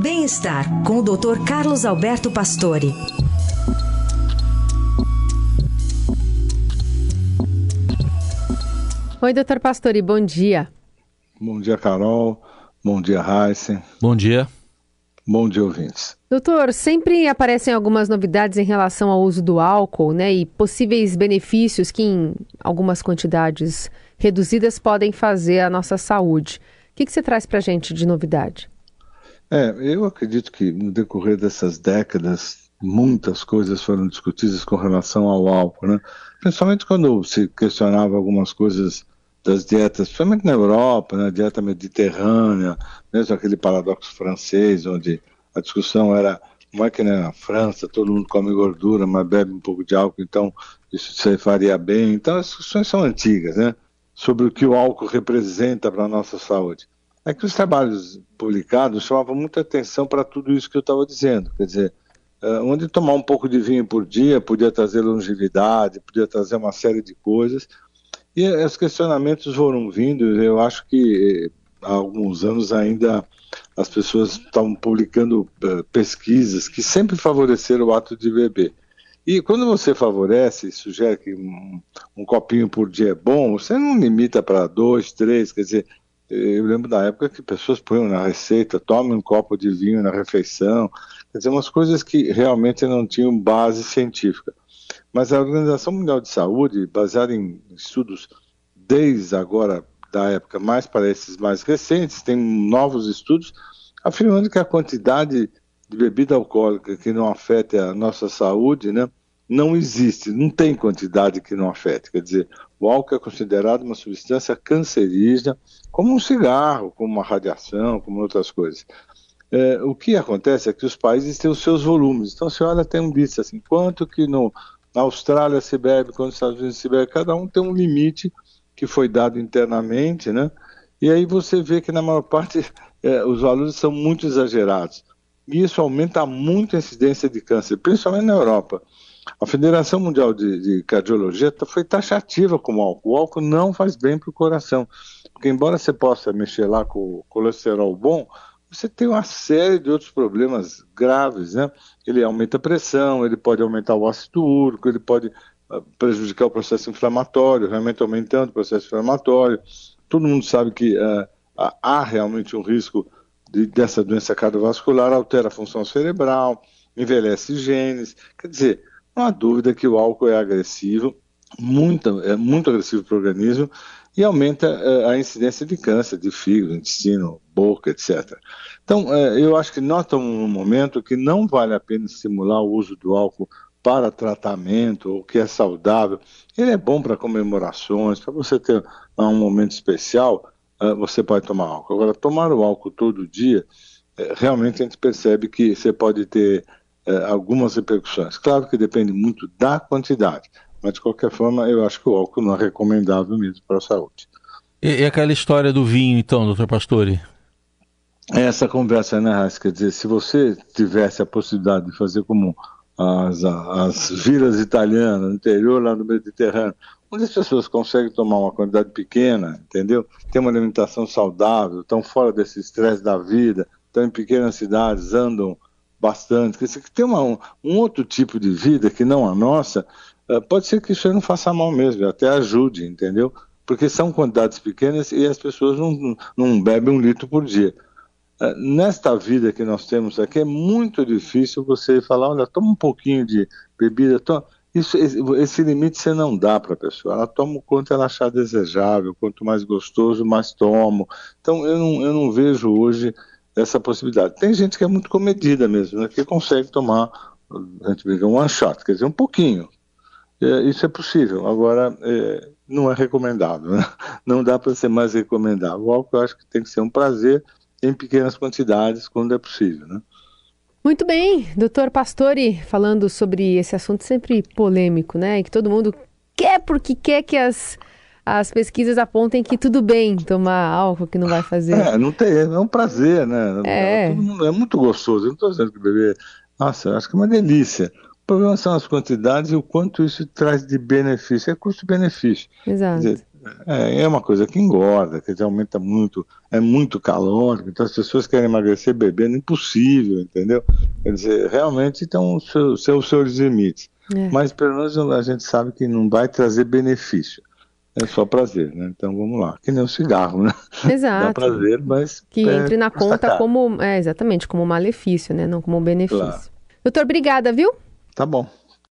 Bem-estar com o Dr. Carlos Alberto Pastore. Oi, doutor Pastore, bom dia. Bom dia, Carol. Bom dia, Heisen. Bom dia. Bom dia, ouvintes. Doutor, sempre aparecem algumas novidades em relação ao uso do álcool, né? E possíveis benefícios que, em algumas quantidades reduzidas, podem fazer à nossa saúde. O que, que você traz para a gente de novidade? É, eu acredito que no decorrer dessas décadas, muitas coisas foram discutidas com relação ao álcool, né? Principalmente quando se questionava algumas coisas das dietas, principalmente na Europa, né? dieta mediterrânea, mesmo aquele paradoxo francês, onde a discussão era como é que na França todo mundo come gordura, mas bebe um pouco de álcool, então isso se faria bem. Então as discussões são antigas, né? Sobre o que o álcool representa para a nossa saúde é que os trabalhos publicados chamavam muita atenção para tudo isso que eu estava dizendo. Quer dizer, uh, onde tomar um pouco de vinho por dia podia trazer longevidade, podia trazer uma série de coisas. E os questionamentos foram vindo, eu acho que eh, há alguns anos ainda as pessoas estavam publicando uh, pesquisas que sempre favoreceram o ato de beber. E quando você favorece, sugere que um, um, copinho por dia é bom, você não limita para dois, três, quer dizer, eu lembro da época que pessoas punham na receita, tome um copo de vinho na refeição, quer dizer, umas coisas que realmente não tinham base científica. Mas a Organização Mundial de Saúde, baseada em estudos desde agora da época mais para esses mais recentes, tem novos estudos afirmando que a quantidade de bebida alcoólica que não afeta a nossa saúde, né, não existe, não tem quantidade que não afete. Quer dizer, o álcool é considerado uma substância cancerígena, como um cigarro, como uma radiação, como outras coisas. É, o que acontece é que os países têm os seus volumes. Então, você olha, tem um índice assim, quanto que no, na Austrália se bebe, quanto nos Estados Unidos se bebe, cada um tem um limite que foi dado internamente, né? E aí você vê que na maior parte é, os valores são muito exagerados. E isso aumenta muito a incidência de câncer, principalmente na Europa. A Federação Mundial de, de Cardiologia foi taxativa com o álcool. O álcool não faz bem para o coração. Porque, embora você possa mexer lá com o colesterol bom, você tem uma série de outros problemas graves, né? Ele aumenta a pressão, ele pode aumentar o ácido úrico, ele pode uh, prejudicar o processo inflamatório, realmente aumentando o processo inflamatório. Todo mundo sabe que uh, há realmente um risco de, dessa doença cardiovascular, altera a função cerebral, envelhece genes. Quer dizer, não há dúvida que o álcool é agressivo, muito, é muito agressivo para o organismo e aumenta é, a incidência de câncer de fígado, intestino, boca, etc. Então, é, eu acho que nós estamos num momento que não vale a pena estimular o uso do álcool para tratamento, o que é saudável. Ele é bom para comemorações, para você ter um momento especial, é, você pode tomar álcool. Agora, tomar o álcool todo dia, realmente a gente percebe que você pode ter é, algumas repercussões. Claro que depende muito da quantidade, mas de qualquer forma eu acho que o álcool não é recomendável mesmo para a saúde. E, e aquela história do vinho, então, doutor Pastore? Essa conversa, né, Raiz? Quer dizer, se você tivesse a possibilidade de fazer como as, as vilas italianas, no interior lá no Mediterrâneo, onde as pessoas conseguem tomar uma quantidade pequena, entendeu? Tem uma alimentação saudável, estão fora desse estresse da vida, estão em pequenas cidades, andam bastante. Quer dizer, que tem uma, um, outro tipo de vida que não a nossa, uh, pode ser que isso não faça mal mesmo, até ajude, entendeu? Porque são quantidades pequenas e as pessoas não, não bebem um litro por dia. Uh, nesta vida que nós temos aqui, é muito difícil você falar, olha, toma um pouquinho de bebida, toma... Isso, esse limite você não dá para a pessoa. Ela toma o quanto ela achar desejável, quanto mais gostoso, mais tomo. Então, eu não, eu não vejo hoje essa possibilidade. Tem gente que é muito comedida mesmo, né, que consegue tomar, a gente diga, um one shot, quer dizer, um pouquinho. É, isso é possível, agora é, não é recomendável, né? não dá para ser mais recomendável. O álcool eu acho que tem que ser um prazer em pequenas quantidades, quando é possível. Né? Muito bem, doutor Pastore, falando sobre esse assunto sempre polêmico, né? E que todo mundo quer porque quer que as as pesquisas apontem que tudo bem tomar álcool, que não vai fazer. É, não tem, é um prazer, né? É, mundo, é muito gostoso. Eu não estou dizendo que beber. Nossa, acho que é uma delícia. O problema são as quantidades e o quanto isso traz de benefício. É custo-benefício. Exato. Dizer, É, é uma coisa que engorda, quer dizer, aumenta muito, é muito calórico, então as pessoas querem emagrecer bebendo, impossível, entendeu? Quer dizer, realmente tem os seus, seus, seus limites. É. Mas pelo menos a gente sabe que não vai trazer benefício. É só prazer, né? Então vamos lá. Que nem o cigarro, né? Exato. Dá prazer, mas. Que é, entre na conta caro. como. É, exatamente, como malefício, né? Não como benefício. Claro. Doutor, obrigada, viu? Tá bom.